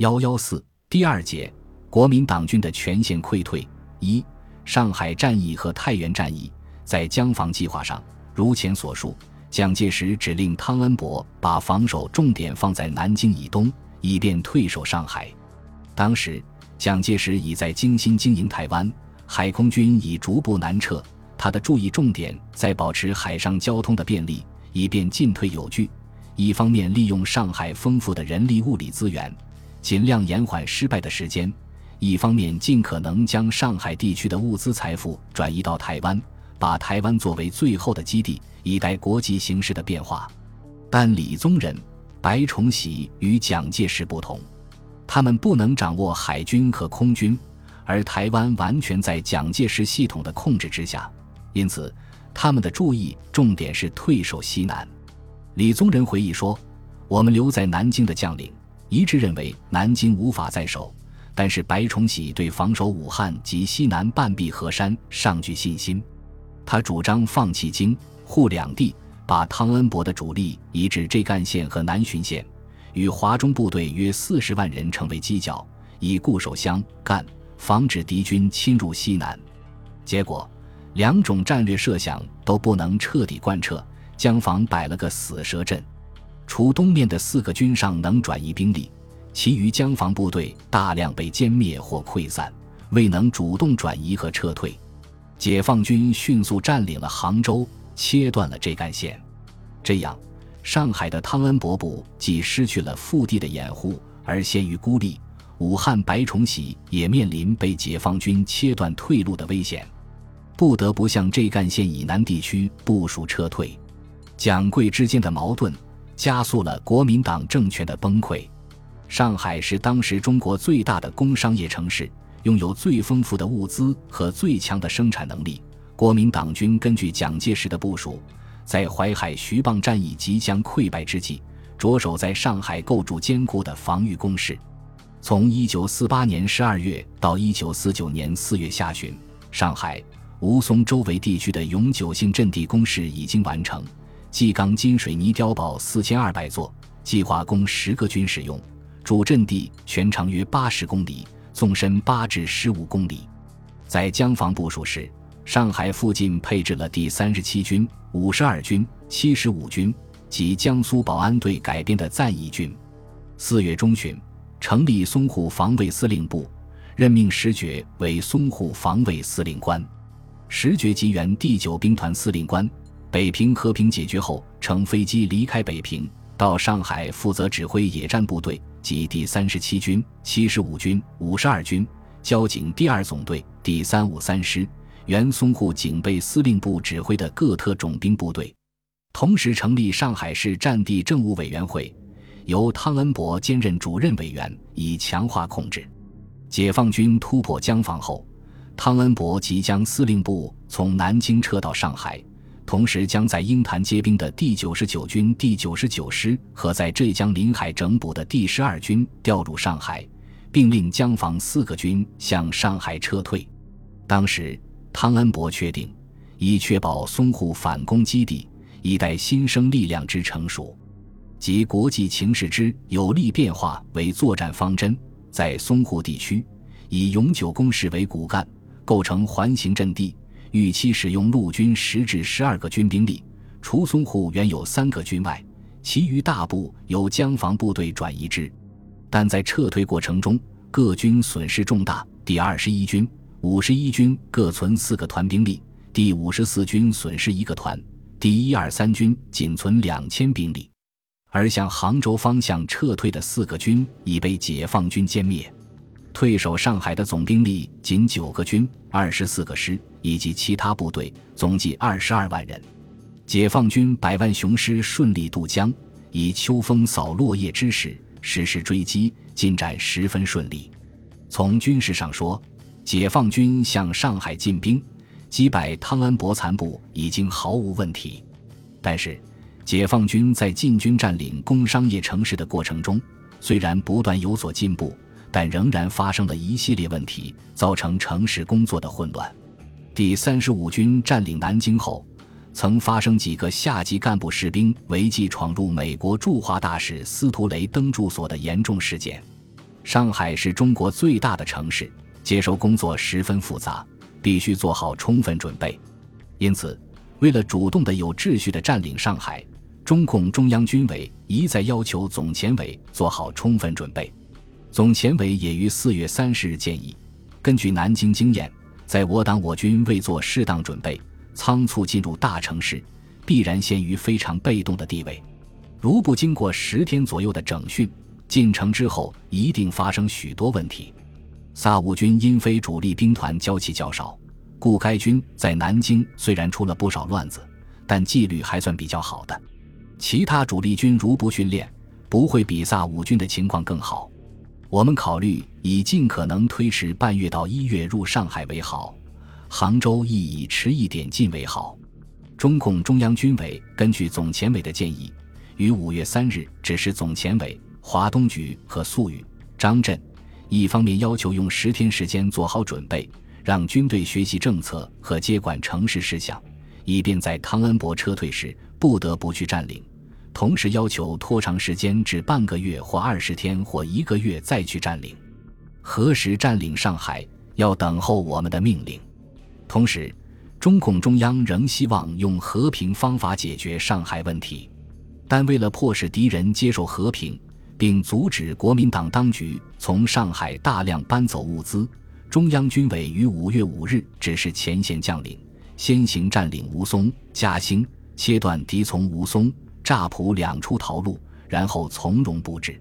幺幺四第二节，国民党军的全线溃退。一、上海战役和太原战役，在江防计划上，如前所述，蒋介石指令汤恩伯把防守重点放在南京以东，以便退守上海。当时，蒋介石已在精心经营台湾，海空军已逐步南撤，他的注意重点在保持海上交通的便利，以便进退有据。一方面利用上海丰富的人力物力资源，尽量延缓失败的时间；一方面尽可能将上海地区的物资财富转移到台湾，把台湾作为最后的基地，以待国际形势的变化。但李宗仁、白崇禧与蒋介石不同，他们不能掌握海军和空军，而台湾完全在蒋介石系统的控制之下，因此他们的注意重点是退守西南。李宗仁回忆说：“我们留在南京的将领一致认为南京无法再守，但是白崇禧对防守武汉及西南半壁河山尚具信心。他主张放弃京沪两地，把汤恩伯的主力移至浙赣线和南浔线，与华中部队约四十万人成为犄角，以固守湘赣，防止敌军侵入西南。结果，两种战略设想都不能彻底贯彻。”江防摆了个死蛇阵，除东面的四个军上能转移兵力，其余江防部队大量被歼灭或溃散，未能主动转移和撤退。解放军迅速占领了杭州，切断了这干线。这样，上海的汤恩伯部既失去了腹地的掩护，而陷于孤立；武汉白崇禧也面临被解放军切断退路的危险，不得不向这干线以南地区部署撤退。蒋桂之间的矛盾加速了国民党政权的崩溃。上海是当时中国最大的工商业城市，拥有最丰富的物资和最强的生产能力。国民党军根据蒋介石的部署，在淮海徐蚌战役即将溃败之际，着手在上海构筑坚固的防御工事。从1948年12月到1949年4月下旬，上海、吴淞周围地区的永久性阵地工事已经完成。蓟钢筋水泥碉堡四千二百座，计划供十个军使用。主阵地全长约八十公里，纵深八至十五公里。在江防部署时，上海附近配置了第三十七军、五十二军、七十五军及江苏保安队改编的暂役军。四月中旬，成立淞沪防卫司令部，任命石觉为淞沪防卫司令官。石觉即原第九兵团司令官。北平和平解决后，乘飞机离开北平，到上海负责指挥野战部队及第三十七军、七十五军、五十二军交警第二总队、第三五三师、原淞沪警备司令部指挥的各特种兵部队。同时成立上海市战地政务委员会，由汤恩伯兼任主任委员，以强化控制。解放军突破江防后，汤恩伯即将司令部从南京撤到上海。同时，将在鹰潭接兵的第九十九军第九十九师和在浙江临海整补的第十二军调入上海，并令江防四个军向上海撤退。当时，汤恩伯确定，以确保淞沪反攻基地一代新生力量之成熟，及国际情势之有利变化为作战方针，在淞沪地区以永久工事为骨干，构成环形阵地。预期使用陆军十至十二个军兵力，除淞沪原有三个军外，其余大部由江防部队转移之。但在撤退过程中，各军损失重大。第二十一军、五十一军各存四个团兵力，第五十四军损失一个团，第一二三军仅存两千兵力。而向杭州方向撤退的四个军已被解放军歼灭。退守上海的总兵力仅九个军、二十四个师以及其他部队，总计二十二万人。解放军百万雄师顺利渡江，以秋风扫落叶之势实施追击，进展十分顺利。从军事上说，解放军向上海进兵，击败汤恩伯残部已经毫无问题。但是，解放军在进军占领工商业城市的过程中，虽然不断有所进步。但仍然发生了一系列问题，造成城市工作的混乱。第三十五军占领南京后，曾发生几个下级干部士兵违纪闯入美国驻华大使司徒雷登住所的严重事件。上海是中国最大的城市，接收工作十分复杂，必须做好充分准备。因此，为了主动的、有秩序的占领上海，中共中央军委一再要求总前委做好充分准备。总前委也于四月三十日建议，根据南京经验，在我党我军未做适当准备，仓促进入大城市，必然陷于非常被动的地位。如不经过十天左右的整训，进城之后一定发生许多问题。萨武军因非主力兵团交期较少，故该军在南京虽然出了不少乱子，但纪律还算比较好的。其他主力军如不训练，不会比萨武军的情况更好。我们考虑以尽可能推迟半月到一月入上海为好，杭州亦以迟一点进为好。中共中央军委根据总前委的建议，于五月三日指示总前委、华东局和粟裕、张震，一方面要求用十天时间做好准备，让军队学习政策和接管城市事项，以便在汤恩伯撤退时不得不去占领。同时要求拖长时间至半个月或二十天或一个月再去占领。何时占领上海，要等候我们的命令。同时，中共中央仍希望用和平方法解决上海问题，但为了迫使敌人接受和平，并阻止国民党当局从上海大量搬走物资，中央军委于五月五日指示前线将领先行占领吴淞、嘉兴，切断敌从吴淞。乍浦两处逃路，然后从容布置。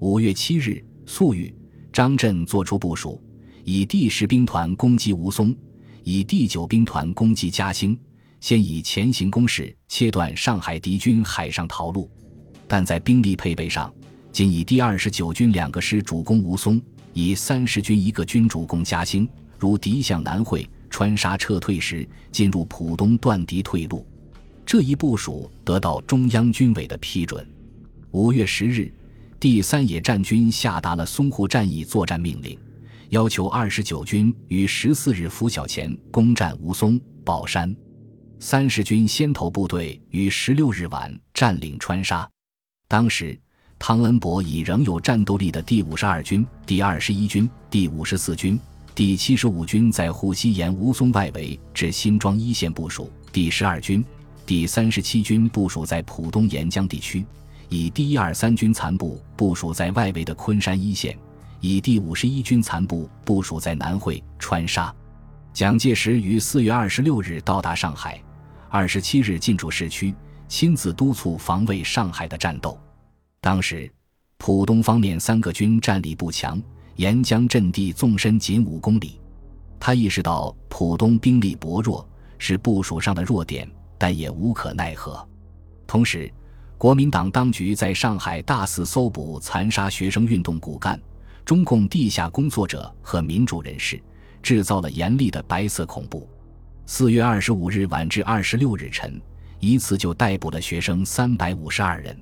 五月七日，粟裕、张震作出部署，以第十兵团攻击吴淞，以第九兵团攻击嘉兴。先以前行攻势切断上海敌军海上逃路，但在兵力配备上，仅以第二十九军两个师主攻吴淞，以三十军一个军主攻嘉兴。如敌向南汇，川沙撤退时，进入浦东断敌退路。这一部署得到中央军委的批准。五月十日，第三野战军下达了淞沪战役作战命令，要求二十九军于十四日拂晓前攻占吴淞、宝山；三十军先头部队于十六日晚占领川沙。当时，汤恩伯以仍有战斗力的第五十二军、第二十一军、第五十四军、第七十五军在沪西沿吴淞外围至新庄一线部署，第十二军。第三十七军部署在浦东沿江地区，以第一二三军残部部署在外围的昆山一线，以第五十一军残部部署在南汇、川沙。蒋介石于四月二十六日到达上海，二十七日进驻市区，亲自督促防卫上海的战斗。当时，浦东方面三个军战力不强，沿江阵地纵深仅五公里。他意识到浦东兵力薄弱是部署上的弱点。但也无可奈何。同时，国民党当局在上海大肆搜捕、残杀学生运动骨干、中共地下工作者和民主人士，制造了严厉的白色恐怖。四月二十五日晚至二十六日晨，一次就逮捕了学生三百五十二人。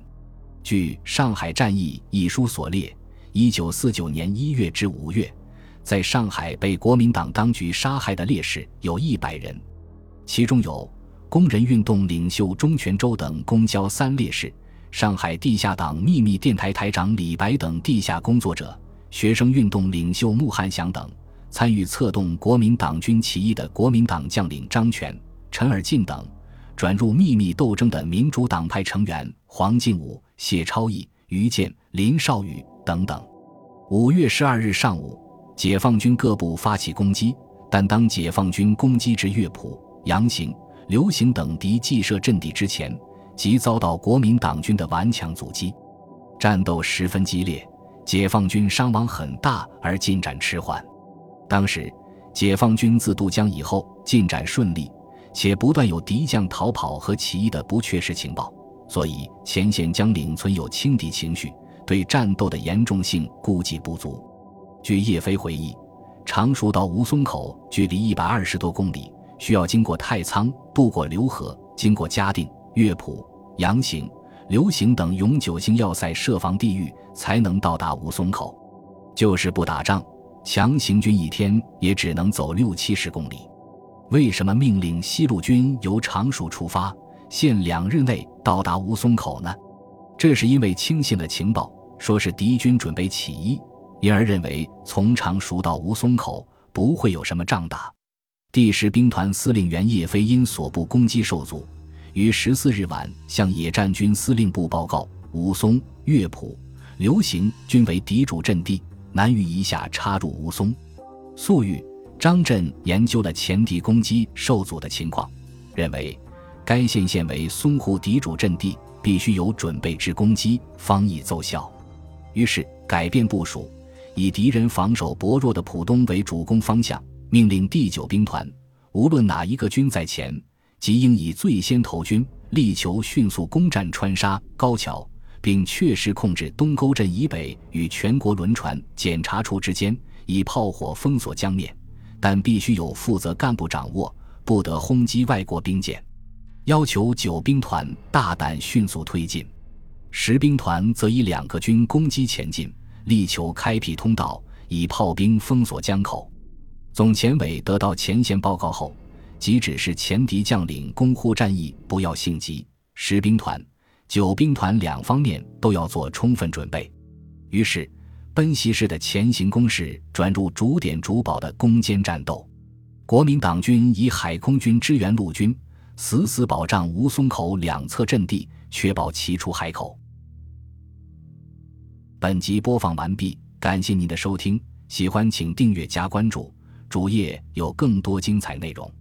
据《上海战役》一书所列，一九四九年一月至五月，在上海被国民党当局杀害的烈士有一百人，其中有。工人运动领袖钟全洲等公交三烈士，上海地下党秘密电台台长李白等地下工作者，学生运动领袖穆汉祥等，参与策动国民党军起义的国民党将领张全、陈尔进等，转入秘密斗争的民主党派成员黄敬武、谢超义、于建、林少宇等等。五月十二日上午，解放军各部发起攻击，但当解放军攻击至乐浦、杨行。流行等敌既设阵地之前，即遭到国民党军的顽强阻击，战斗十分激烈，解放军伤亡很大而进展迟缓。当时，解放军自渡江以后进展顺利，且不断有敌将逃跑和起义的不确实情报，所以前线将领存有轻敌情绪，对战斗的严重性估计不足。据叶飞回忆，常熟到吴淞口距离一百二十多公里。需要经过太仓，渡过浏河，经过嘉定、乐浦、阳行、流行等永久性要塞设防地域，才能到达吴淞口。就是不打仗，强行军一天也只能走六七十公里。为什么命令西路军由常熟出发，限两日内到达吴淞口呢？这是因为轻信了情报，说是敌军准备起义，因而认为从常熟到吴淞口不会有什么仗打。第十兵团司令员叶飞因所部攻击受阻，于十四日晚向野战军司令部报告：吴淞、乐浦、刘行均为敌主阵地，难于一下插入吴淞。粟裕、张震研究了前敌攻击受阻的情况，认为该县现为淞沪敌主阵地，必须有准备之攻击，方易奏效。于是改变部署，以敌人防守薄弱的浦东为主攻方向。命令第九兵团，无论哪一个军在前，即应以最先投军，力求迅速攻占川沙、高桥，并确实控制东沟镇以北与全国轮船检查处之间，以炮火封锁江面。但必须有负责干部掌握，不得轰击外国兵舰。要求九兵团大胆迅速推进，十兵团则以两个军攻击前进，力求开辟通道，以炮兵封锁江口。总前委得到前线报告后，即指示前敌将领攻沪战役不要性急，十兵团、九兵团两方面都要做充分准备。于是，奔袭式的前行攻势转入逐点逐堡的攻坚战斗。国民党军以海空军支援陆军，死死保障吴淞口两侧阵地，确保其出海口。本集播放完毕，感谢您的收听，喜欢请订阅加关注。主页有更多精彩内容。